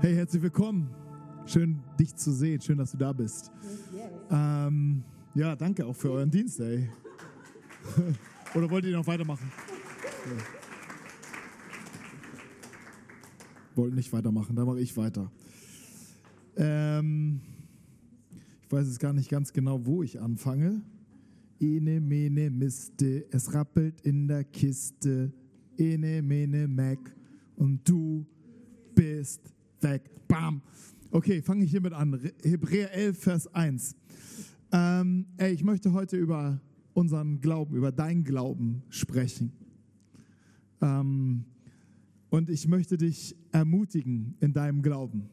Hey, herzlich willkommen. Schön, dich zu sehen. Schön, dass du da bist. Ähm, ja, danke auch für euren Dienst, ey. Oder wollt ihr noch weitermachen? Ja. Wollt nicht weitermachen, dann mache ich weiter. Ähm, ich weiß jetzt gar nicht ganz genau, wo ich anfange. Ene, mene, miste, es rappelt in der Kiste. Ene, mene, Mac. Und du bist weg. Bam. Okay, fange ich hiermit an. Hebräer 11, Vers 1. Ähm, ey, ich möchte heute über unseren Glauben, über deinen Glauben sprechen. Ähm, und ich möchte dich ermutigen in deinem Glauben.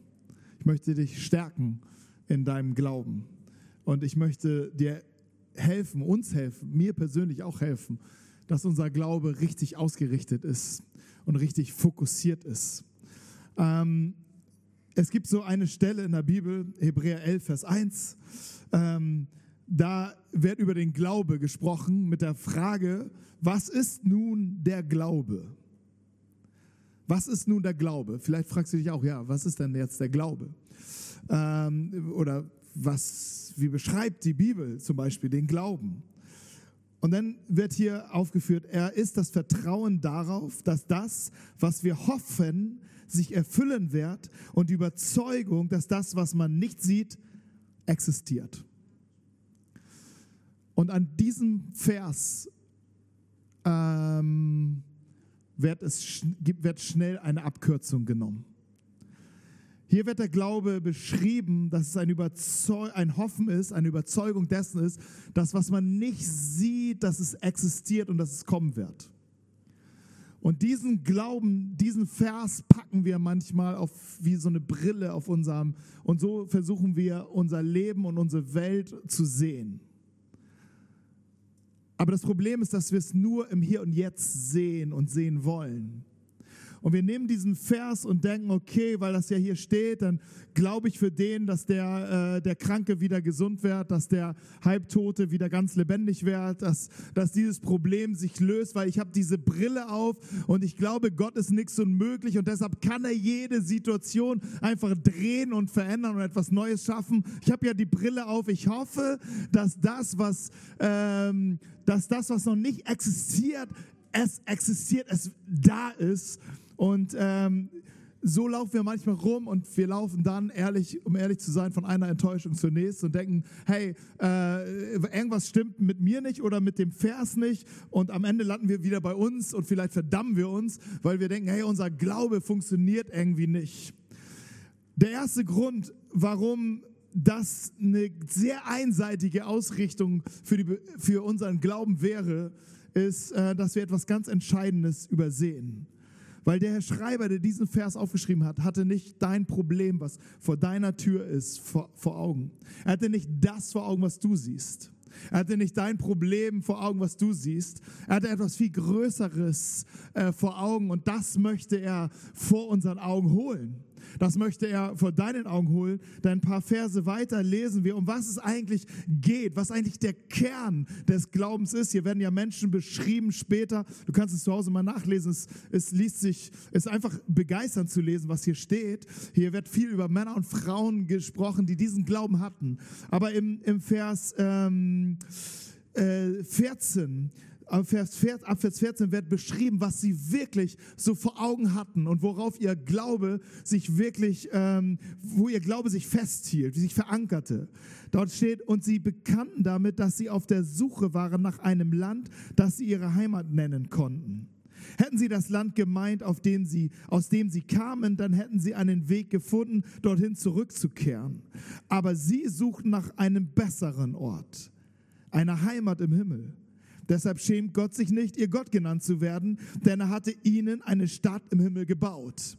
Ich möchte dich stärken in deinem Glauben. Und ich möchte dir helfen, uns helfen, mir persönlich auch helfen, dass unser Glaube richtig ausgerichtet ist und richtig fokussiert ist. Ähm, es gibt so eine Stelle in der Bibel, Hebräer 11, Vers 1, ähm, da wird über den Glaube gesprochen mit der Frage, was ist nun der Glaube? Was ist nun der Glaube? Vielleicht fragst du dich auch, ja, was ist denn jetzt der Glaube? Ähm, oder was, wie beschreibt die Bibel zum Beispiel den Glauben? Und dann wird hier aufgeführt, er ist das Vertrauen darauf, dass das, was wir hoffen, sich erfüllen wird und die Überzeugung, dass das, was man nicht sieht, existiert. Und an diesem Vers ähm, wird, es, wird schnell eine Abkürzung genommen. Hier wird der Glaube beschrieben, dass es ein, ein Hoffen ist, eine Überzeugung dessen ist, dass was man nicht sieht, dass es existiert und dass es kommen wird. Und diesen Glauben, diesen Vers packen wir manchmal auf wie so eine Brille auf unserem, und so versuchen wir unser Leben und unsere Welt zu sehen. Aber das Problem ist, dass wir es nur im Hier und Jetzt sehen und sehen wollen. Und wir nehmen diesen Vers und denken, okay, weil das ja hier steht, dann glaube ich für den, dass der, äh, der Kranke wieder gesund wird, dass der Halbtote wieder ganz lebendig wird, dass, dass dieses Problem sich löst, weil ich habe diese Brille auf und ich glaube, Gott ist nichts unmöglich und deshalb kann er jede Situation einfach drehen und verändern und etwas Neues schaffen. Ich habe ja die Brille auf. Ich hoffe, dass das, was, ähm, dass das, was noch nicht existiert, es existiert, es da ist und ähm, so laufen wir manchmal rum und wir laufen dann, ehrlich, um ehrlich zu sein, von einer Enttäuschung zur nächsten und denken, hey, äh, irgendwas stimmt mit mir nicht oder mit dem Vers nicht und am Ende landen wir wieder bei uns und vielleicht verdammen wir uns, weil wir denken, hey, unser Glaube funktioniert irgendwie nicht. Der erste Grund, warum das eine sehr einseitige Ausrichtung für, die, für unseren Glauben wäre, ist, äh, dass wir etwas ganz Entscheidendes übersehen. Weil der Herr Schreiber, der diesen Vers aufgeschrieben hat, hatte nicht dein Problem, was vor deiner Tür ist, vor, vor Augen. Er hatte nicht das vor Augen, was du siehst. Er hatte nicht dein Problem vor Augen, was du siehst. Er hatte etwas viel Größeres äh, vor Augen und das möchte er vor unseren Augen holen. Das möchte er vor deinen Augen holen. Dann ein paar Verse weiter lesen wir, um was es eigentlich geht, was eigentlich der Kern des Glaubens ist. Hier werden ja Menschen beschrieben später. Du kannst es zu Hause mal nachlesen. Es, es liest sich, es ist einfach begeisternd zu lesen, was hier steht. Hier wird viel über Männer und Frauen gesprochen, die diesen Glauben hatten. Aber im, im Vers ähm, äh, 14 ab Vers 14 wird beschrieben, was sie wirklich so vor Augen hatten und worauf ihr Glaube sich wirklich, ähm, wo ihr Glaube sich festhielt, sich verankerte. Dort steht, und sie bekannten damit, dass sie auf der Suche waren nach einem Land, das sie ihre Heimat nennen konnten. Hätten sie das Land gemeint, auf dem sie, aus dem sie kamen, dann hätten sie einen Weg gefunden, dorthin zurückzukehren. Aber sie suchten nach einem besseren Ort, einer Heimat im Himmel. Deshalb schämt Gott sich nicht, ihr Gott genannt zu werden, denn er hatte ihnen eine Stadt im Himmel gebaut.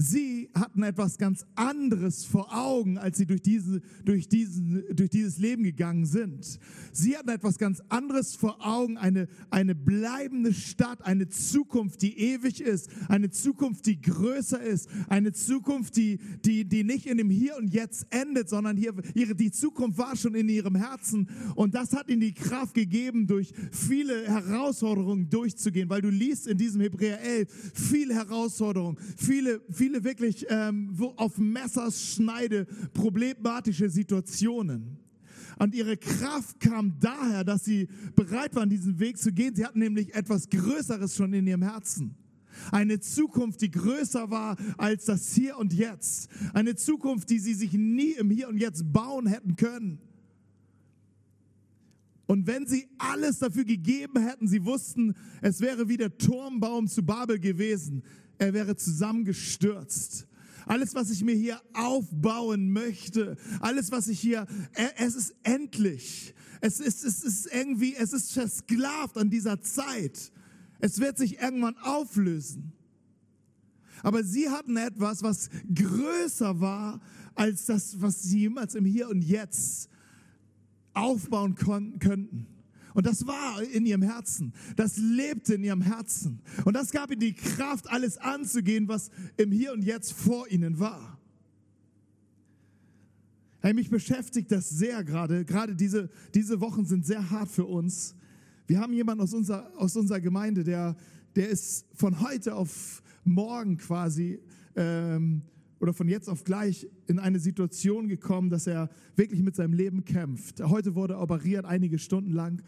Sie hatten etwas ganz anderes vor Augen, als sie durch, diese, durch, diesen, durch dieses Leben gegangen sind. Sie hatten etwas ganz anderes vor Augen, eine, eine bleibende Stadt, eine Zukunft, die ewig ist, eine Zukunft, die größer ist, eine Zukunft, die, die, die nicht in dem Hier und Jetzt endet, sondern hier, ihre, die Zukunft war schon in ihrem Herzen. Und das hat ihnen die Kraft gegeben, durch viele Herausforderungen durchzugehen, weil du liest in diesem Hebräer 11 viele Herausforderungen, viele, viele viele wirklich ähm, auf Messerschneide problematische Situationen. Und ihre Kraft kam daher, dass sie bereit waren, diesen Weg zu gehen. Sie hatten nämlich etwas Größeres schon in ihrem Herzen. Eine Zukunft, die größer war als das Hier und Jetzt. Eine Zukunft, die sie sich nie im Hier und Jetzt bauen hätten können. Und wenn sie alles dafür gegeben hätten, sie wussten, es wäre wie der Turmbaum zu Babel gewesen, er wäre zusammengestürzt. Alles, was ich mir hier aufbauen möchte, alles, was ich hier, es ist endlich. Es ist, es ist irgendwie, es ist versklavt an dieser Zeit. Es wird sich irgendwann auflösen. Aber sie hatten etwas, was größer war als das, was sie jemals im Hier und Jetzt aufbauen könnten. Und das war in ihrem Herzen. Das lebte in ihrem Herzen. Und das gab ihnen die Kraft, alles anzugehen, was im Hier und Jetzt vor ihnen war. Hey, mich beschäftigt das sehr gerade. Gerade diese, diese Wochen sind sehr hart für uns. Wir haben jemanden aus unserer, aus unserer Gemeinde, der, der ist von heute auf morgen quasi ähm, oder von jetzt auf gleich in eine Situation gekommen, dass er wirklich mit seinem Leben kämpft. Heute wurde er operiert, einige Stunden lang,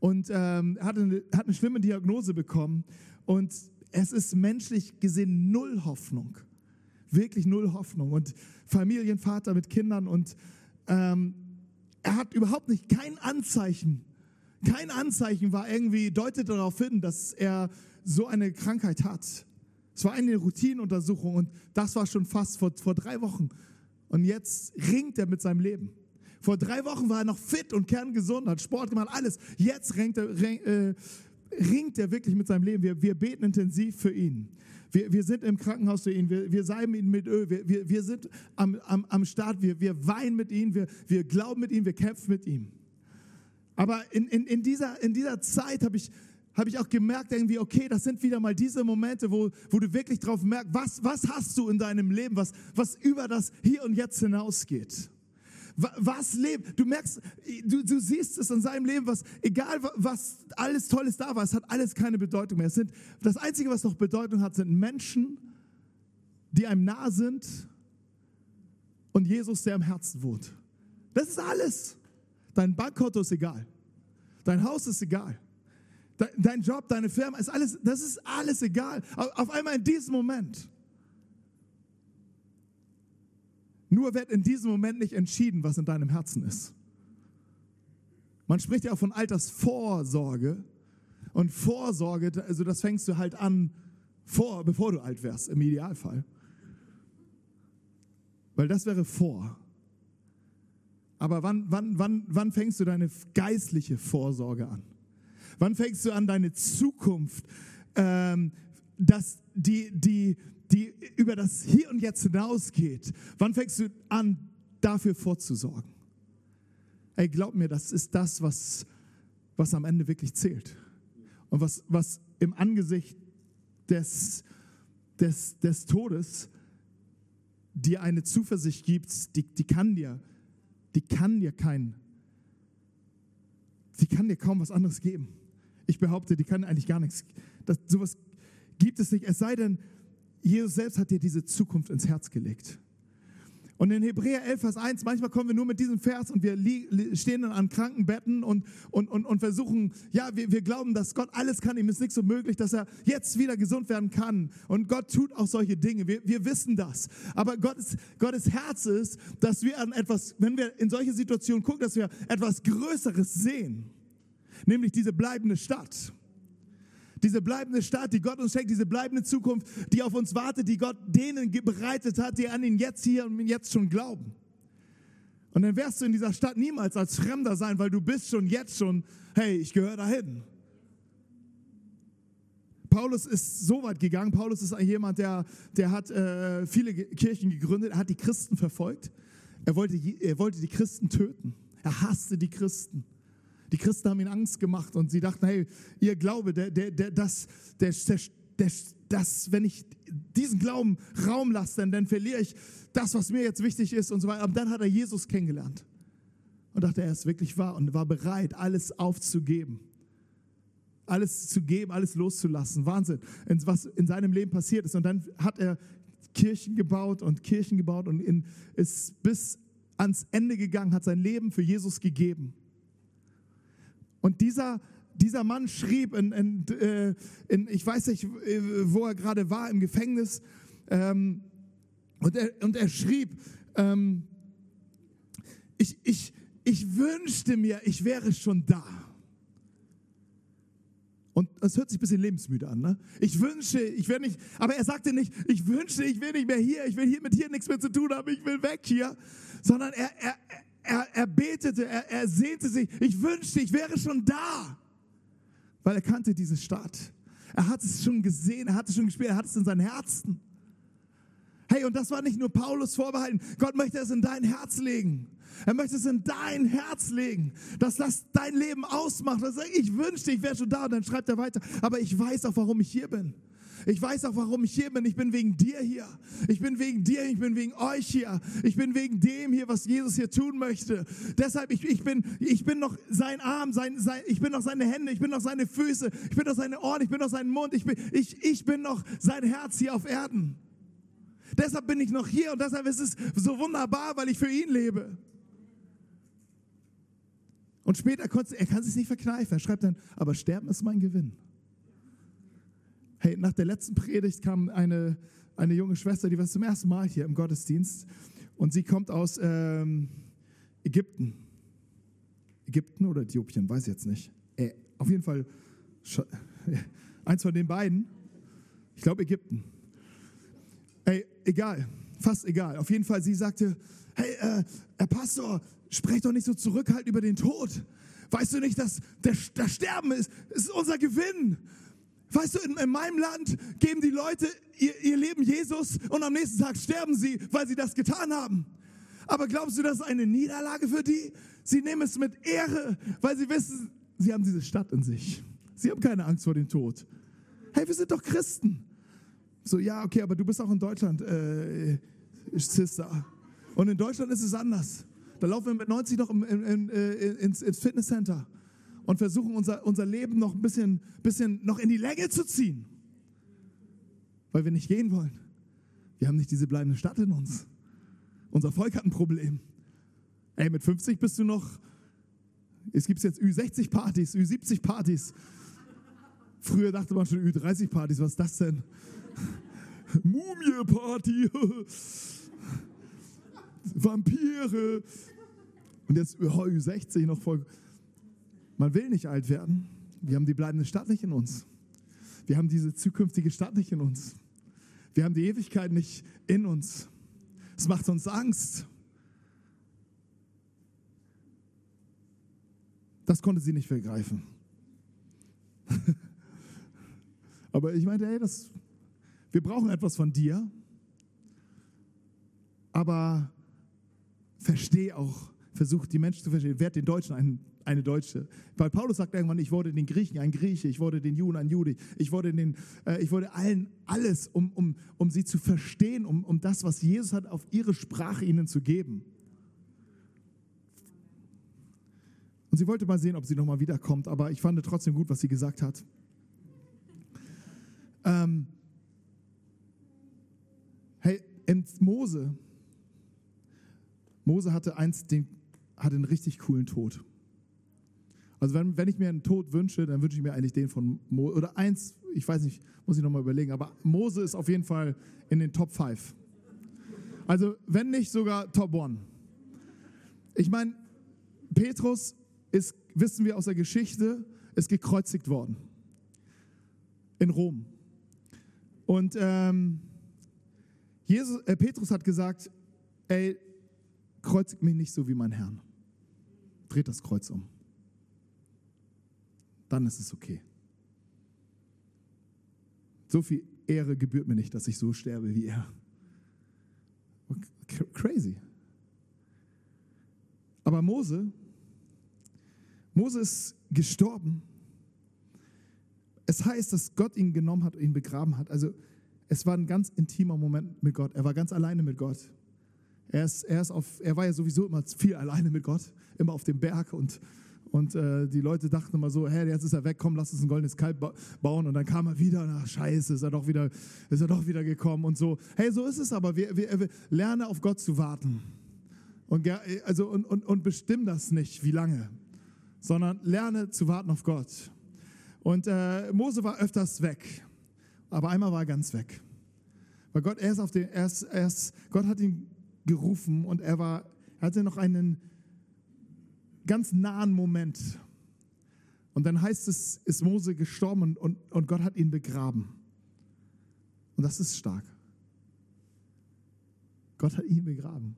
und ähm, hat, eine, hat eine schlimme Diagnose bekommen. Und es ist menschlich gesehen null Hoffnung. Wirklich null Hoffnung. Und Familienvater mit Kindern und ähm, er hat überhaupt nicht kein Anzeichen. Kein Anzeichen war irgendwie, deutet darauf hin, dass er so eine Krankheit hat. Es war eine Routinenuntersuchung und das war schon fast vor, vor drei Wochen. Und jetzt ringt er mit seinem Leben. Vor drei Wochen war er noch fit und kerngesund, hat Sport gemacht, alles. Jetzt ringt er, äh, ringt er wirklich mit seinem Leben. Wir, wir beten intensiv für ihn. Wir, wir sind im Krankenhaus für ihn. Wir, wir salben ihn mit Öl. Wir, wir, wir sind am, am, am Start. Wir, wir weinen mit ihm. Wir, wir glauben mit ihm. Wir kämpfen mit ihm. Aber in, in, in, dieser, in dieser Zeit habe ich, habe ich auch gemerkt, irgendwie, okay, das sind wieder mal diese Momente, wo, wo du wirklich drauf merkst, was, was hast du in deinem Leben, was, was über das Hier und Jetzt hinausgeht. Was lebt? Du merkst, du, du siehst es in seinem Leben, was, egal was alles Tolles da war, es hat alles keine Bedeutung mehr. Es sind, das Einzige, was noch Bedeutung hat, sind Menschen, die einem nah sind und Jesus, der im Herzen wohnt. Das ist alles. Dein Bankkonto ist egal. Dein Haus ist egal. Dein Job, deine Firma, ist alles, das ist alles egal. Auf einmal in diesem Moment. Nur wird in diesem Moment nicht entschieden, was in deinem Herzen ist. Man spricht ja auch von Altersvorsorge. Und Vorsorge, also das fängst du halt an, vor, bevor du alt wärst, im Idealfall. Weil das wäre vor. Aber wann, wann, wann, wann fängst du deine geistliche Vorsorge an? Wann fängst du an, deine Zukunft, ähm, dass die, die, die über das Hier und Jetzt hinausgeht, wann fängst du an, dafür vorzusorgen? Ey, glaub mir, das ist das, was, was am Ende wirklich zählt. Und was, was im Angesicht des, des, des Todes dir eine Zuversicht gibt, die, die kann dir, die kann dir kein, die kann dir kaum was anderes geben. Ich behaupte, die kann eigentlich gar nichts. Das, sowas gibt es nicht. Es sei denn, Jesus selbst hat dir diese Zukunft ins Herz gelegt. Und in Hebräer 11, Vers 1, manchmal kommen wir nur mit diesem Vers und wir stehen dann an Krankenbetten und, und, und, und versuchen, ja, wir, wir glauben, dass Gott alles kann, ihm ist nichts so möglich, dass er jetzt wieder gesund werden kann. Und Gott tut auch solche Dinge, wir, wir wissen das. Aber Gottes, Gottes Herz ist, dass wir an etwas, wenn wir in solche Situationen gucken, dass wir etwas Größeres sehen nämlich diese bleibende Stadt. Diese bleibende Stadt, die Gott uns schenkt, diese bleibende Zukunft, die auf uns wartet, die Gott denen bereitet hat, die an ihn jetzt hier und jetzt schon glauben. Und dann wirst du in dieser Stadt niemals als Fremder sein, weil du bist schon jetzt schon, hey, ich gehöre dahin. Paulus ist so weit gegangen. Paulus ist jemand, der, der hat äh, viele Kirchen gegründet, er hat die Christen verfolgt. Er wollte, er wollte die Christen töten. Er hasste die Christen. Die Christen haben ihnen Angst gemacht und sie dachten, hey, ihr Glaube, der, der, der, das, der, der, das, wenn ich diesen Glauben Raum lasse, dann, dann verliere ich das, was mir jetzt wichtig ist und so weiter. Und dann hat er Jesus kennengelernt und dachte, er ist wirklich wahr und war bereit, alles aufzugeben. Alles zu geben, alles loszulassen. Wahnsinn, was in seinem Leben passiert ist. Und dann hat er Kirchen gebaut und Kirchen gebaut und ist bis ans Ende gegangen, hat sein Leben für Jesus gegeben. Und dieser, dieser Mann schrieb, in, in, äh, in, ich weiß nicht, wo er gerade war, im Gefängnis, ähm, und, er, und er schrieb, ähm, ich, ich, ich wünschte mir, ich wäre schon da. Und es hört sich ein bisschen lebensmüde an. Ne? Ich wünsche, ich will nicht, aber er sagte nicht, ich wünsche, ich will nicht mehr hier, ich will hier mit hier nichts mehr zu tun haben, ich will weg hier, sondern er, er, er, er betete, er, er sehnte sich, ich wünschte, ich wäre schon da, weil er kannte diese Stadt. Er hat es schon gesehen, er hat es schon gespielt, er hat es in seinem Herzen. Hey, und das war nicht nur Paulus vorbehalten. Gott möchte es in dein Herz legen. Er möchte es in dein Herz legen, dass das dein Leben ausmacht. Dass ich wünschte, ich wäre schon da. Und dann schreibt er weiter. Aber ich weiß auch, warum ich hier bin. Ich weiß auch, warum ich hier bin. Ich bin wegen dir hier. Ich bin wegen dir, ich bin wegen euch hier. Ich bin wegen dem hier, was Jesus hier tun möchte. Deshalb, ich, ich, bin, ich bin noch sein Arm, sein, sein, ich bin noch seine Hände, ich bin noch seine Füße, ich bin noch seine Ohren, ich bin noch sein Mund, ich bin, ich, ich bin noch sein Herz hier auf Erden. Deshalb bin ich noch hier und deshalb ist es so wunderbar, weil ich für ihn lebe. Und später, er kann sich nicht verkneifen. Er schreibt dann, aber Sterben ist mein Gewinn. Hey, nach der letzten Predigt kam eine, eine junge Schwester, die war zum ersten Mal hier im Gottesdienst. Und sie kommt aus ähm, Ägypten. Ägypten oder Äthiopien, weiß ich jetzt nicht. Äh, auf jeden Fall eins von den beiden. Ich glaube Ägypten. Ey, egal, fast egal. Auf jeden Fall, sie sagte, hey, äh, Herr Pastor, sprecht doch nicht so zurückhaltend über den Tod. Weißt du nicht, dass das Sterben ist, ist unser Gewinn. Weißt du, in, in meinem Land geben die Leute ihr, ihr Leben Jesus und am nächsten Tag sterben sie, weil sie das getan haben. Aber glaubst du, das ist eine Niederlage für die? Sie nehmen es mit Ehre, weil sie wissen, sie haben diese Stadt in sich. Sie haben keine Angst vor dem Tod. Hey, wir sind doch Christen. So, ja, okay, aber du bist auch in Deutschland, äh, Sister. Und in Deutschland ist es anders. Da laufen wir mit 90 noch im, im, im, äh, ins, ins Fitnesscenter und versuchen unser, unser Leben noch ein bisschen, bisschen noch in die Länge zu ziehen. Weil wir nicht gehen wollen. Wir haben nicht diese bleibende Stadt in uns. Unser Volk hat ein Problem. Ey, mit 50 bist du noch, es gibt jetzt Ü60-Partys, Ü70-Partys. Früher dachte man schon Ü30-Partys, was ist das denn? Mumie-Party, Vampire, und jetzt oh, 60 noch voll. Man will nicht alt werden. Wir haben die bleibende Stadt nicht in uns. Wir haben diese zukünftige Stadt nicht in uns. Wir haben die Ewigkeit nicht in uns. Es macht uns Angst. Das konnte sie nicht begreifen. Aber ich meinte, hey, das, wir brauchen etwas von dir. Aber versteh auch, versucht die Menschen zu verstehen. Werd den Deutschen ein, eine Deutsche. Weil Paulus sagt irgendwann, ich wurde den Griechen ein Grieche, ich wurde den Juden ein Jude, ich wurde, den, äh, ich wurde allen alles, um, um, um sie zu verstehen, um, um das, was Jesus hat, auf ihre Sprache ihnen zu geben. Und sie wollte mal sehen, ob sie nochmal wiederkommt, aber ich fand trotzdem gut, was sie gesagt hat. Ähm, hey, Mose, Mose hatte einst den hatte einen richtig coolen Tod. Also wenn, wenn ich mir einen Tod wünsche, dann wünsche ich mir eigentlich den von Mose. Oder eins, ich weiß nicht, muss ich nochmal überlegen, aber Mose ist auf jeden Fall in den Top 5. Also wenn nicht sogar Top 1. Ich meine, Petrus ist, wissen wir aus der Geschichte, ist gekreuzigt worden. In Rom. Und ähm, Jesus, äh, Petrus hat gesagt, ey, kreuzigt mich nicht so wie mein Herrn. Dreht das Kreuz um. Dann ist es okay. So viel Ehre gebührt mir nicht, dass ich so sterbe wie er. Crazy. Aber Mose, Mose ist gestorben. Es heißt, dass Gott ihn genommen hat, ihn begraben hat. Also es war ein ganz intimer Moment mit Gott. Er war ganz alleine mit Gott. Er, ist, er, ist auf, er war ja sowieso immer viel alleine mit Gott, immer auf dem Berg und, Und äh, die Leute dachten immer so, hey, jetzt ist er weg, komm, lass uns ein goldenes Kalb ba bauen. Und dann kam er wieder, ach scheiße, ist er doch wieder, ist er doch wieder gekommen und so. Hey, so ist es aber. Wir, wir, wir lerne auf Gott zu warten. Und, also, und, und, und bestimm das nicht, wie lange, sondern lerne zu warten auf Gott. Und äh, Mose war öfters weg, aber einmal war er ganz weg. Weil Gott, er ist auf den, er ist, er ist, Gott hat ihn gerufen und er war, er hatte noch einen ganz nahen Moment. Und dann heißt es, ist Mose gestorben und, und, und Gott hat ihn begraben. Und das ist stark. Gott hat ihn begraben.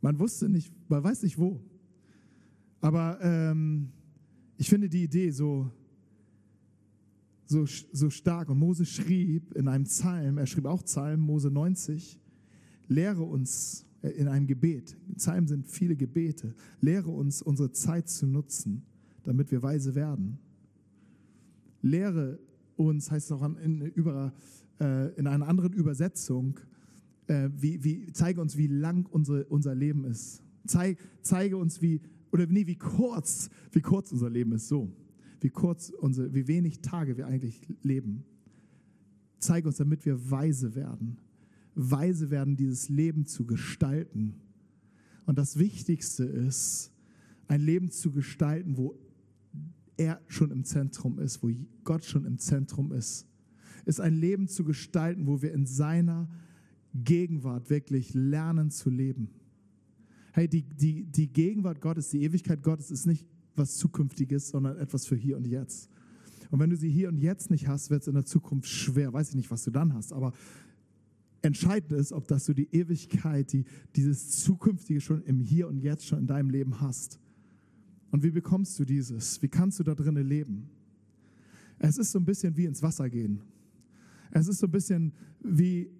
Man wusste nicht, man weiß nicht wo. Aber ähm, ich finde die Idee so, so, so stark. Und Mose schrieb in einem Psalm, er schrieb auch Psalm, Mose 90, lehre uns in einem Gebet, Psalmen sind viele Gebete, lehre uns unsere Zeit zu nutzen, damit wir weise werden. Lehre uns, heißt es auch in, über, äh, in einer anderen Übersetzung, äh, wie, wie, zeige uns, wie lang unsere, unser Leben ist. Zeig, zeige uns, wie, oder nee, wie kurz, wie kurz unser Leben ist, so. Wie kurz unsere, wie wenig Tage wir eigentlich leben. Zeige uns, damit wir weise werden. Weise werden, dieses Leben zu gestalten. Und das Wichtigste ist, ein Leben zu gestalten, wo er schon im Zentrum ist, wo Gott schon im Zentrum ist. Ist ein Leben zu gestalten, wo wir in seiner Gegenwart wirklich lernen zu leben. Hey, die, die, die Gegenwart Gottes, die Ewigkeit Gottes ist nicht was Zukünftiges, sondern etwas für hier und jetzt. Und wenn du sie hier und jetzt nicht hast, wird es in der Zukunft schwer. Weiß ich nicht, was du dann hast, aber entscheidend ist, ob dass du die Ewigkeit, die, dieses Zukünftige schon im Hier und Jetzt schon in deinem Leben hast. Und wie bekommst du dieses? Wie kannst du da drinnen leben? Es ist so ein bisschen wie ins Wasser gehen. Es ist so ein bisschen wie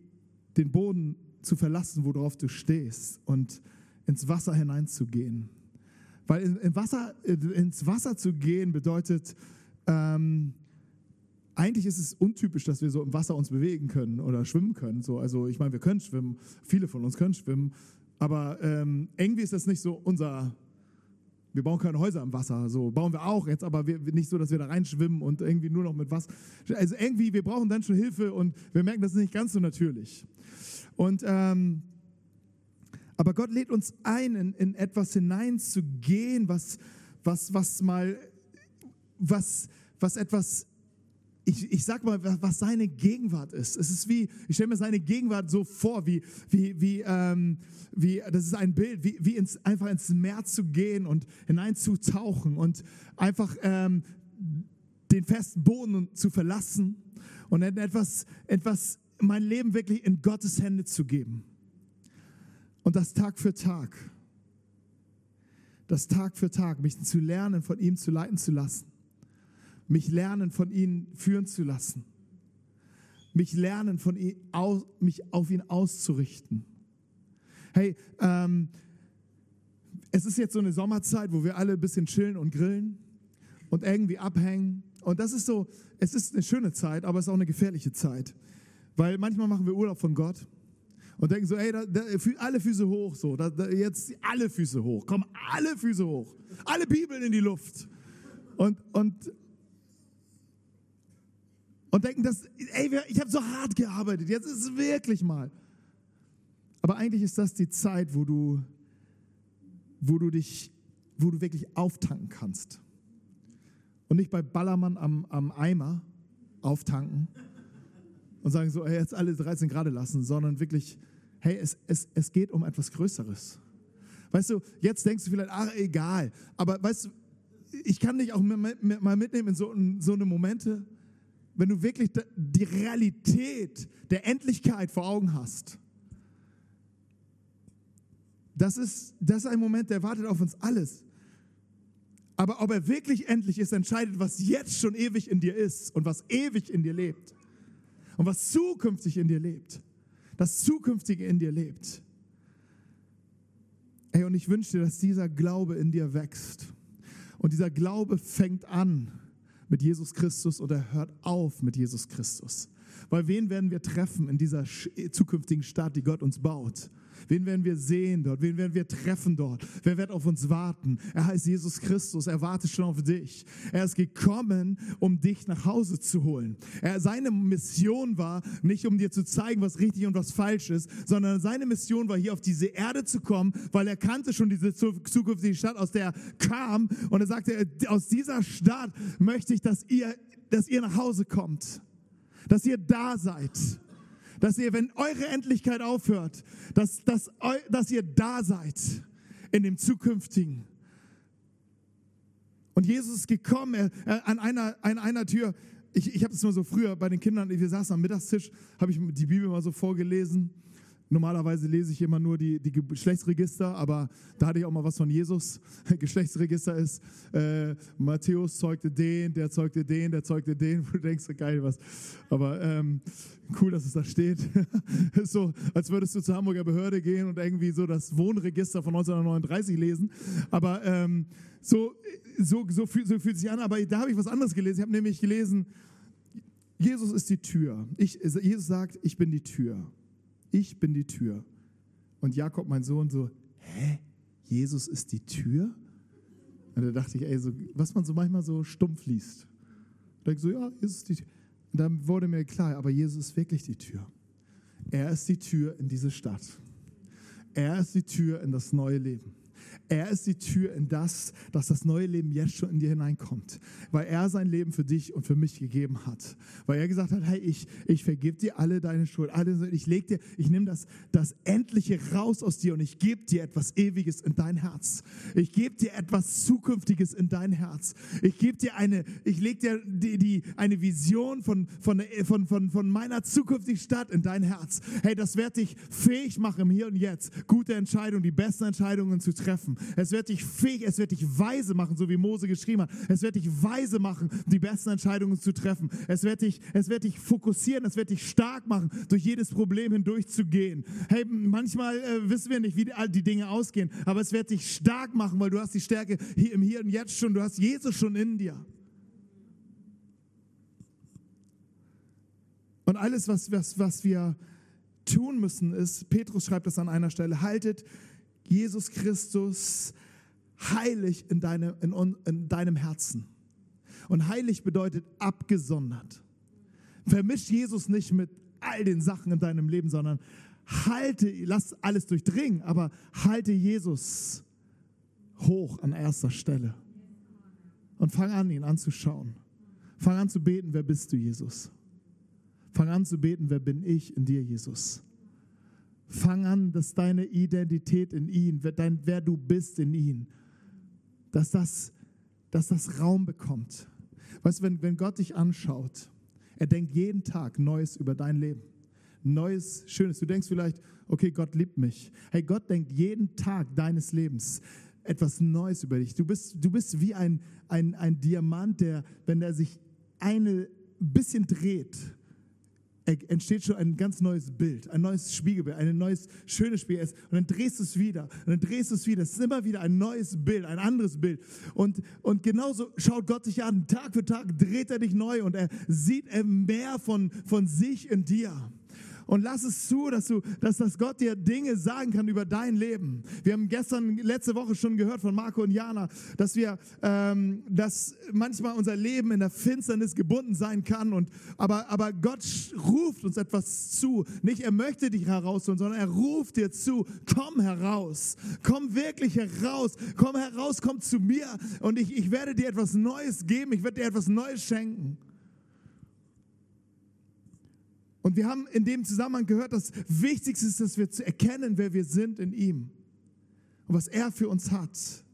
den Boden zu verlassen, worauf du stehst und ins Wasser hineinzugehen. Weil in, in Wasser, ins Wasser zu gehen bedeutet, ähm, eigentlich ist es untypisch, dass wir so im Wasser uns bewegen können oder schwimmen können. So, also ich meine, wir können schwimmen, viele von uns können schwimmen, aber ähm, irgendwie ist das nicht so unser wir bauen keine Häuser im Wasser, so bauen wir auch jetzt, aber wir, nicht so, dass wir da reinschwimmen und irgendwie nur noch mit was. Also irgendwie, wir brauchen dann schon Hilfe und wir merken, das ist nicht ganz so natürlich. Und ähm, aber Gott lädt uns ein, in, in etwas hineinzugehen, was, was, was mal, was, was etwas ich, ich sag mal, was seine Gegenwart ist. Es ist wie, ich stelle mir seine Gegenwart so vor, wie, wie, wie, ähm, wie das ist ein Bild, wie, wie ins, einfach ins Meer zu gehen und hineinzutauchen und einfach ähm, den festen Boden zu verlassen und etwas, etwas, mein Leben wirklich in Gottes Hände zu geben. Und das Tag für Tag. Das Tag für Tag, mich zu lernen, von ihm zu leiten zu lassen mich lernen, von ihnen führen zu lassen. Mich lernen, von ihm, mich auf ihn auszurichten. Hey, ähm, es ist jetzt so eine Sommerzeit, wo wir alle ein bisschen chillen und grillen und irgendwie abhängen. Und das ist so, es ist eine schöne Zeit, aber es ist auch eine gefährliche Zeit. Weil manchmal machen wir Urlaub von Gott und denken so, ey, da, da, alle Füße hoch, so, da, jetzt alle Füße hoch, komm, alle Füße hoch, alle Bibeln in die Luft. Und, und, und denken, dass, ey, ich habe so hart gearbeitet, jetzt ist es wirklich mal. Aber eigentlich ist das die Zeit, wo du, wo du dich, wo du wirklich auftanken kannst. Und nicht bei Ballermann am, am Eimer auftanken und sagen so, ey, jetzt alle 13 Grad lassen, sondern wirklich, hey, es, es, es geht um etwas Größeres. Weißt du, jetzt denkst du vielleicht, ach, egal. Aber weißt du, ich kann dich auch mal mitnehmen in so, in so eine Momente, wenn du wirklich die Realität der Endlichkeit vor Augen hast, das ist, das ist ein Moment, der wartet auf uns alles. Aber ob er wirklich endlich ist, entscheidet, was jetzt schon ewig in dir ist und was ewig in dir lebt. Und was zukünftig in dir lebt. Das Zukünftige in dir lebt. Ey, und ich wünsche dir, dass dieser Glaube in dir wächst. Und dieser Glaube fängt an mit Jesus Christus und er hört auf mit Jesus Christus. Weil wen werden wir treffen in dieser zukünftigen Stadt, die Gott uns baut? Wen werden wir sehen dort? Wen werden wir treffen dort? Wer wird auf uns warten? Er heißt Jesus Christus. Er wartet schon auf dich. Er ist gekommen, um dich nach Hause zu holen. Er, seine Mission war nicht, um dir zu zeigen, was richtig und was falsch ist, sondern seine Mission war, hier auf diese Erde zu kommen, weil er kannte schon diese zukünftige Stadt, aus der er kam. Und er sagte, aus dieser Stadt möchte ich, dass ihr, dass ihr nach Hause kommt. Dass ihr da seid dass ihr, wenn eure Endlichkeit aufhört, dass, dass, dass ihr da seid in dem Zukünftigen. Und Jesus ist gekommen er, er, an, einer, an einer Tür. Ich, ich habe es mal so früher bei den Kindern, wir saßen am Mittagstisch, habe ich die Bibel mal so vorgelesen. Normalerweise lese ich immer nur die, die Geschlechtsregister, aber da hatte ich auch mal was von Jesus. Geschlechtsregister ist, äh, Matthäus zeugte den, der zeugte den, der zeugte den. Du denkst, geil, was. Aber ähm, cool, dass es da steht. so, als würdest du zur Hamburger Behörde gehen und irgendwie so das Wohnregister von 1939 lesen. Aber ähm, so, so, so, fühlt, so fühlt sich an. Aber da habe ich was anderes gelesen. Ich habe nämlich gelesen, Jesus ist die Tür. Ich, Jesus sagt, ich bin die Tür ich bin die Tür. Und Jakob, mein Sohn, so, hä? Jesus ist die Tür? Und da dachte ich, ey, so, was man so manchmal so stumpf liest. Und denke so, ja, Jesus ist die Tür. Und dann wurde mir klar, aber Jesus ist wirklich die Tür. Er ist die Tür in diese Stadt. Er ist die Tür in das neue Leben. Er ist die Tür in das, dass das neue Leben jetzt schon in dir hineinkommt. Weil er sein Leben für dich und für mich gegeben hat. Weil er gesagt hat, hey, ich, ich vergib dir alle deine Schuld. Alle, ich leg dir, ich nehme das, das Endliche raus aus dir und ich gebe dir etwas Ewiges in dein Herz. Ich gebe dir etwas Zukünftiges in dein Herz. Ich gebe dir eine, ich leg dir die, die, eine Vision von, von, von, von, von meiner zukünftigen Stadt in dein Herz. Hey, das wird dich fähig machen, Hier und Jetzt gute Entscheidungen, die besten Entscheidungen zu treffen. Es wird dich fähig, es wird dich weise machen, so wie Mose geschrieben hat. Es wird dich weise machen, die besten Entscheidungen zu treffen. Es wird dich, es wird dich fokussieren, es wird dich stark machen, durch jedes Problem hindurchzugehen. Hey, manchmal äh, wissen wir nicht, wie die, all die Dinge ausgehen, aber es wird dich stark machen, weil du hast die Stärke hier im Hier und Jetzt schon, du hast Jesus schon in dir. Und alles, was, was, was wir tun müssen, ist, Petrus schreibt das an einer Stelle, haltet Jesus Christus heilig in, deine, in, in deinem Herzen. Und heilig bedeutet abgesondert. Vermisch Jesus nicht mit all den Sachen in deinem Leben, sondern halte, lass alles durchdringen, aber halte Jesus hoch an erster Stelle. Und fang an, ihn anzuschauen. Fang an zu beten, wer bist du, Jesus? Fang an zu beten, wer bin ich in dir, Jesus? Fang an, dass deine Identität in ihn, dein, wer du bist in ihn, dass das, dass das Raum bekommt. Weißt du, wenn, wenn Gott dich anschaut, er denkt jeden Tag Neues über dein Leben. Neues, Schönes. Du denkst vielleicht, okay, Gott liebt mich. Hey, Gott denkt jeden Tag deines Lebens etwas Neues über dich. Du bist, du bist wie ein, ein, ein Diamant, der, wenn er sich ein bisschen dreht, entsteht schon ein ganz neues Bild, ein neues Spiegelbild, ein neues schönes Spiel. Und dann drehst du es wieder und dann drehst du es wieder. Es ist immer wieder ein neues Bild, ein anderes Bild. Und, und genauso schaut Gott dich an. Tag für Tag dreht er dich neu und er sieht mehr von, von sich in dir. Und lass es zu, dass, du, dass das Gott dir Dinge sagen kann über dein Leben. Wir haben gestern, letzte Woche schon gehört von Marco und Jana, dass wir, ähm, dass manchmal unser Leben in der Finsternis gebunden sein kann. Und, aber, aber Gott ruft uns etwas zu. Nicht er möchte dich herausholen, sondern er ruft dir zu. Komm heraus. Komm wirklich heraus. Komm heraus, komm zu mir. Und ich, ich werde dir etwas Neues geben. Ich werde dir etwas Neues schenken. Und wir haben in dem Zusammenhang gehört, das Wichtigste ist, dass wir zu erkennen, wer wir sind in ihm und was er für uns hat.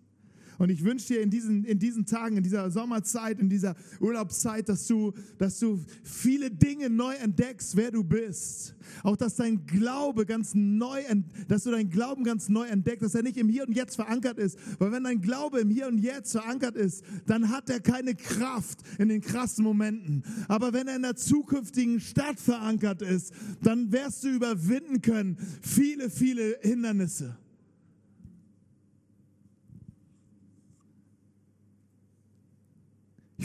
Und ich wünsche dir in diesen, in diesen Tagen, in dieser Sommerzeit, in dieser Urlaubszeit, dass du, dass du viele Dinge neu entdeckst, wer du bist. Auch, dass dein Glaube ganz neu, dass du deinen Glauben ganz neu entdeckst, dass er nicht im Hier und Jetzt verankert ist. Weil wenn dein Glaube im Hier und Jetzt verankert ist, dann hat er keine Kraft in den krassen Momenten. Aber wenn er in der zukünftigen Stadt verankert ist, dann wirst du überwinden können viele, viele Hindernisse.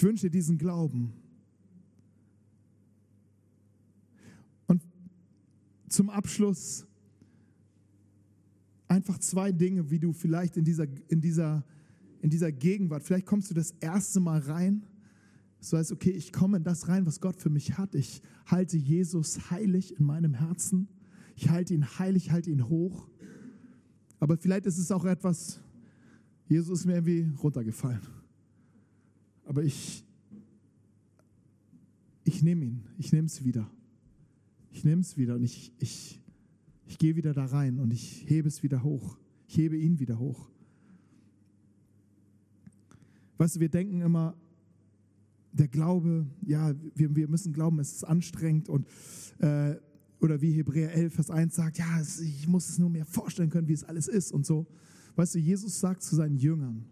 Ich wünsche dir diesen Glauben. zum Abschluss einfach zwei Dinge, wie du vielleicht in dieser, in dieser, in dieser Gegenwart, vielleicht kommst du das erste Mal rein, so heißt, okay, ich komme in das rein, was Gott für mich hat. Ich halte Jesus heilig in meinem Herzen. Ich halte ihn heilig, halte ihn hoch. Aber vielleicht ist es auch etwas, Jesus ist mir irgendwie runtergefallen. Aber ich, ich nehme ihn, ich nehme es wieder. Ich nehme es wieder und ich, ich, ich gehe wieder da rein und ich hebe es wieder hoch. Ich hebe ihn wieder hoch. Weißt du, wir denken immer, der Glaube, ja, wir, wir müssen glauben, es ist anstrengend und äh, oder wie Hebräer 11, Vers 1 sagt, ja, ich muss es nur mir vorstellen können, wie es alles ist und so. Weißt du, Jesus sagt zu seinen Jüngern,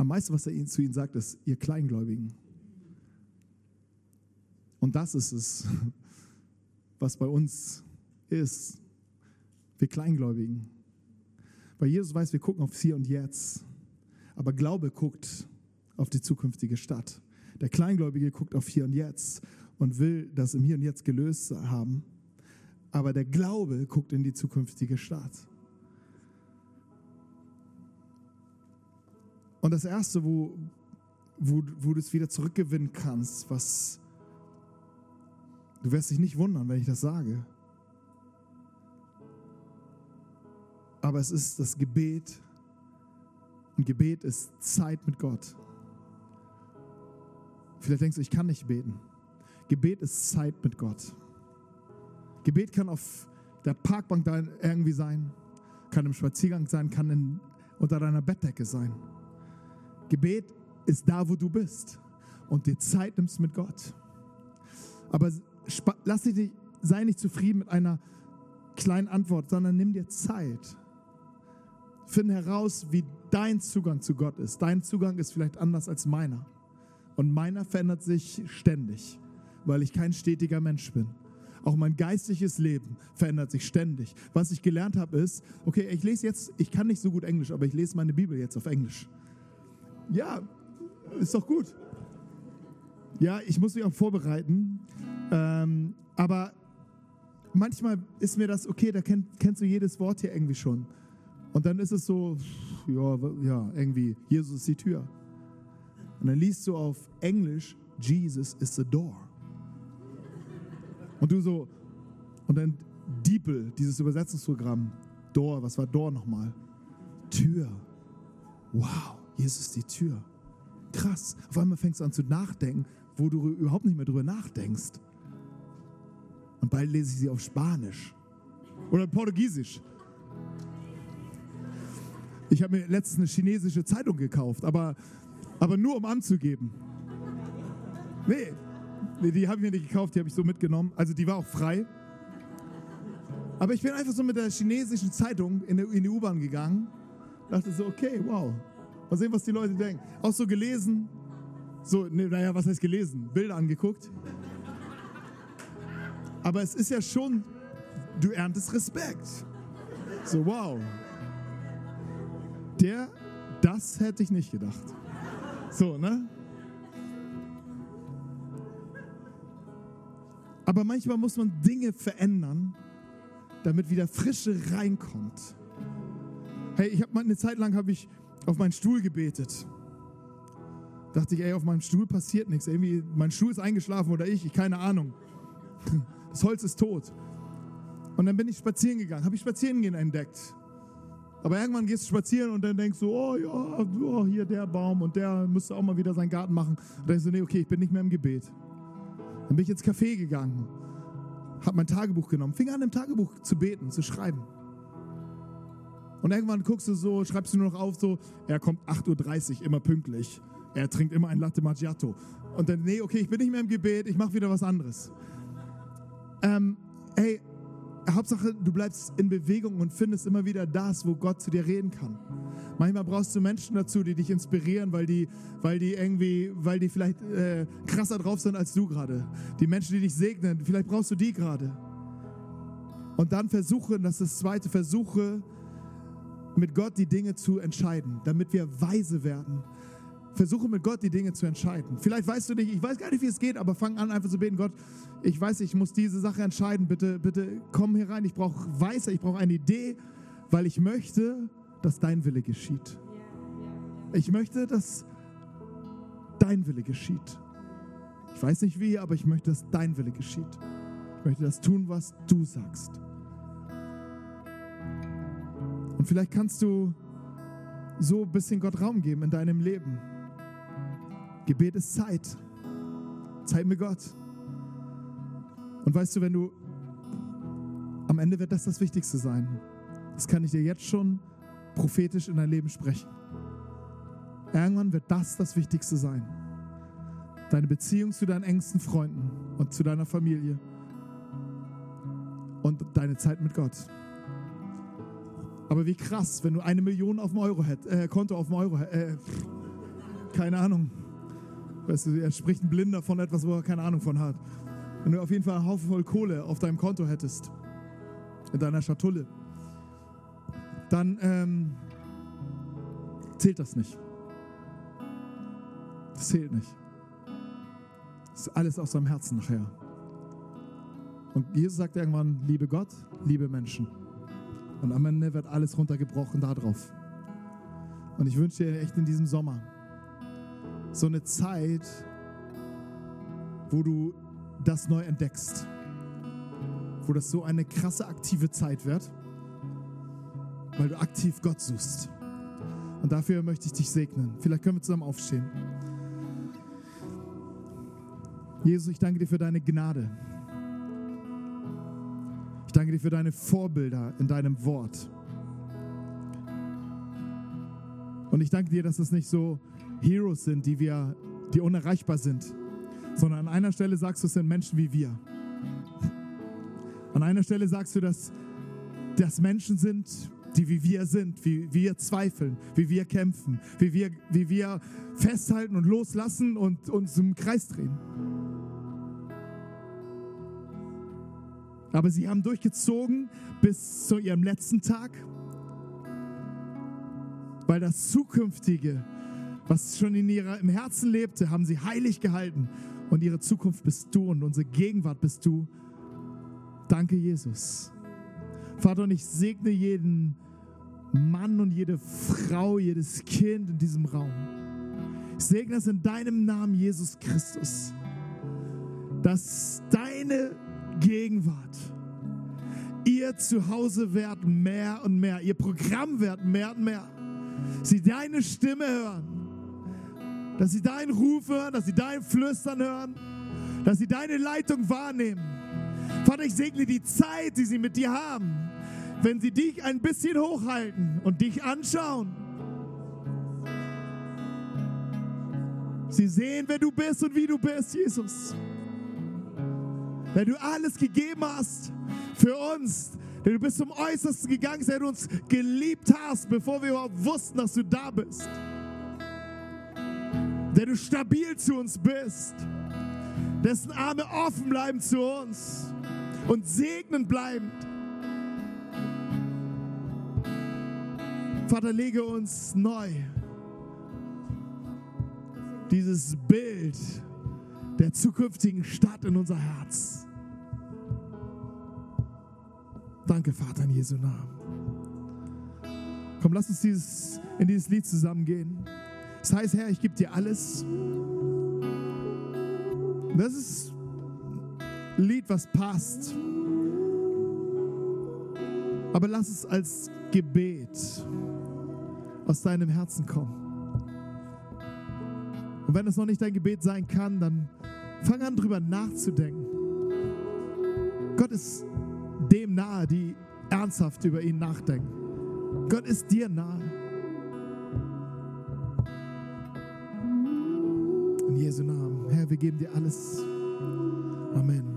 am meisten, was er zu ihnen sagt, ist, ihr Kleingläubigen. Und das ist es, was bei uns ist, wir Kleingläubigen. Weil Jesus weiß, wir gucken aufs Hier und Jetzt. Aber Glaube guckt auf die zukünftige Stadt. Der Kleingläubige guckt auf Hier und Jetzt und will das im Hier und Jetzt gelöst haben. Aber der Glaube guckt in die zukünftige Stadt. Und das Erste, wo, wo, wo du es wieder zurückgewinnen kannst, was du wirst dich nicht wundern, wenn ich das sage. Aber es ist das Gebet. Und Gebet ist Zeit mit Gott. Vielleicht denkst du, ich kann nicht beten. Gebet ist Zeit mit Gott. Gebet kann auf der Parkbank irgendwie sein, kann im Spaziergang sein, kann in, unter deiner Bettdecke sein. Gebet ist da, wo du bist und dir Zeit nimmst mit Gott. Aber lass dich sei nicht zufrieden mit einer kleinen Antwort, sondern nimm dir Zeit. Finde heraus, wie dein Zugang zu Gott ist. Dein Zugang ist vielleicht anders als meiner. Und meiner verändert sich ständig, weil ich kein stetiger Mensch bin. Auch mein geistliches Leben verändert sich ständig. Was ich gelernt habe ist, okay, ich lese jetzt, ich kann nicht so gut Englisch, aber ich lese meine Bibel jetzt auf Englisch. Ja, ist doch gut. Ja, ich muss mich auch vorbereiten. Ähm, aber manchmal ist mir das, okay, da kenn, kennst du jedes Wort hier irgendwie schon. Und dann ist es so, ja, ja, irgendwie, Jesus ist die Tür. Und dann liest du auf Englisch, Jesus is the door. Und du so, und dann Diepel, dieses Übersetzungsprogramm, Door, was war Door nochmal? Tür. Wow, Jesus ist die Tür. Krass. Auf einmal fängst du an zu nachdenken, wo du überhaupt nicht mehr drüber nachdenkst. Und bald lese ich sie auf Spanisch oder Portugiesisch. Ich habe mir letztens eine chinesische Zeitung gekauft, aber aber nur um anzugeben. Nee, nee die habe ich mir nicht gekauft, die habe ich so mitgenommen. Also die war auch frei. Aber ich bin einfach so mit der chinesischen Zeitung in, in die U-Bahn gegangen. Dachte so, okay, wow. Mal sehen, was die Leute denken. Auch so gelesen. So, nee, naja, was heißt gelesen? Bilder angeguckt. Aber es ist ja schon, du erntest Respekt. So, wow. Der, das hätte ich nicht gedacht. So, ne? Aber manchmal muss man Dinge verändern, damit wieder Frische reinkommt. Hey, ich habe mal eine Zeit lang habe ich auf meinen Stuhl gebetet. Dachte ich, ey, auf meinem Stuhl passiert nichts. Irgendwie, mein Stuhl ist eingeschlafen oder ich, ich keine Ahnung. Das Holz ist tot. Und dann bin ich spazieren gegangen, habe ich spazieren gehen entdeckt. Aber irgendwann gehst du spazieren und dann denkst du, oh ja, oh, hier der Baum und der müsste auch mal wieder seinen Garten machen. Und dann denkst du, nee, okay, ich bin nicht mehr im Gebet. Dann bin ich ins Café gegangen, habe mein Tagebuch genommen, fing an im Tagebuch zu beten, zu schreiben. Und irgendwann guckst du so, schreibst du nur noch auf, so, er kommt 8.30 Uhr, immer pünktlich. Er trinkt immer ein Latte Macchiato. Und dann, nee, okay, ich bin nicht mehr im Gebet, ich mache wieder was anderes. Ähm, hey, Hauptsache, du bleibst in Bewegung und findest immer wieder das, wo Gott zu dir reden kann. Manchmal brauchst du Menschen dazu, die dich inspirieren, weil die, weil die irgendwie, weil die vielleicht äh, krasser drauf sind als du gerade. Die Menschen, die dich segnen, vielleicht brauchst du die gerade. Und dann versuche, das ist das zweite, versuche mit Gott die Dinge zu entscheiden, damit wir weise werden. versuche mit Gott die Dinge zu entscheiden. Vielleicht weißt du nicht, ich weiß gar nicht, wie es geht, aber fang an einfach zu beten, Gott, ich weiß, ich muss diese Sache entscheiden, bitte, bitte komm hier rein, ich brauche Weisheit, ich brauche eine Idee, weil ich möchte, dass dein Wille geschieht. Ich möchte, dass dein Wille geschieht. Ich weiß nicht wie, aber ich möchte, dass dein Wille geschieht. Ich möchte das tun, was du sagst. Und vielleicht kannst du so ein bisschen Gott Raum geben in deinem Leben. Gebet ist Zeit. Zeit mit Gott. Und weißt du, wenn du am Ende wird das das Wichtigste sein. Das kann ich dir jetzt schon prophetisch in dein Leben sprechen. Irgendwann wird das das Wichtigste sein. Deine Beziehung zu deinen engsten Freunden und zu deiner Familie und deine Zeit mit Gott. Aber wie krass, wenn du eine Million auf dem Euro hätt, äh, Konto auf dem Euro äh, keine Ahnung. Weißt du, er spricht ein Blinder von etwas, wo er keine Ahnung von hat. Wenn du auf jeden Fall einen Haufen voll Kohle auf deinem Konto hättest, in deiner Schatulle, dann ähm, zählt das nicht. Das zählt nicht. Das ist alles aus seinem Herzen nachher. Und Jesus sagt irgendwann, liebe Gott, liebe Menschen. Und am Ende wird alles runtergebrochen darauf. Und ich wünsche dir echt in diesem Sommer so eine Zeit, wo du das neu entdeckst. Wo das so eine krasse aktive Zeit wird, weil du aktiv Gott suchst. Und dafür möchte ich dich segnen. Vielleicht können wir zusammen aufstehen. Jesus, ich danke dir für deine Gnade. Ich danke dir für deine Vorbilder in deinem Wort. Und ich danke dir, dass es nicht so Heroes sind, die wir, die unerreichbar sind, sondern an einer Stelle sagst du, es sind Menschen wie wir. An einer Stelle sagst du, dass das Menschen sind, die wie wir sind, wie wir zweifeln, wie wir kämpfen, wie wir, wie wir festhalten und loslassen und uns im Kreis drehen. Aber sie haben durchgezogen bis zu ihrem letzten Tag, weil das Zukünftige, was schon in ihrer, im Herzen lebte, haben sie heilig gehalten. Und ihre Zukunft bist du und unsere Gegenwart bist du. Danke, Jesus. Vater, und ich segne jeden Mann und jede Frau, jedes Kind in diesem Raum. Ich segne es in deinem Namen, Jesus Christus, dass deine Gegenwart. Ihr Zuhause wird mehr und mehr, ihr Programm wird mehr und mehr. Sie deine Stimme hören, dass sie deinen Ruf hören, dass sie dein Flüstern hören, dass sie deine Leitung wahrnehmen. Vater, ich segne die Zeit, die sie mit dir haben, wenn sie dich ein bisschen hochhalten und dich anschauen. Sie sehen, wer du bist und wie du bist, Jesus. Weil du alles gegeben hast für uns. Denn du bist zum Äußersten gegangen, der du uns geliebt hast, bevor wir überhaupt wussten, dass du da bist. Der du stabil zu uns bist. Dessen Arme offen bleiben zu uns und segnend bleibend. Vater, lege uns neu dieses Bild der zukünftigen Stadt in unser Herz. Danke, Vater, in Jesu Namen. Komm, lass uns dieses, in dieses Lied zusammengehen. Das heißt, Herr, ich gebe dir alles. Das ist ein Lied, was passt. Aber lass es als Gebet aus deinem Herzen kommen. Und wenn es noch nicht dein Gebet sein kann, dann Fang an, drüber nachzudenken. Gott ist dem nahe, die ernsthaft über ihn nachdenken. Gott ist dir nahe. In Jesu Namen. Herr, wir geben dir alles. Amen.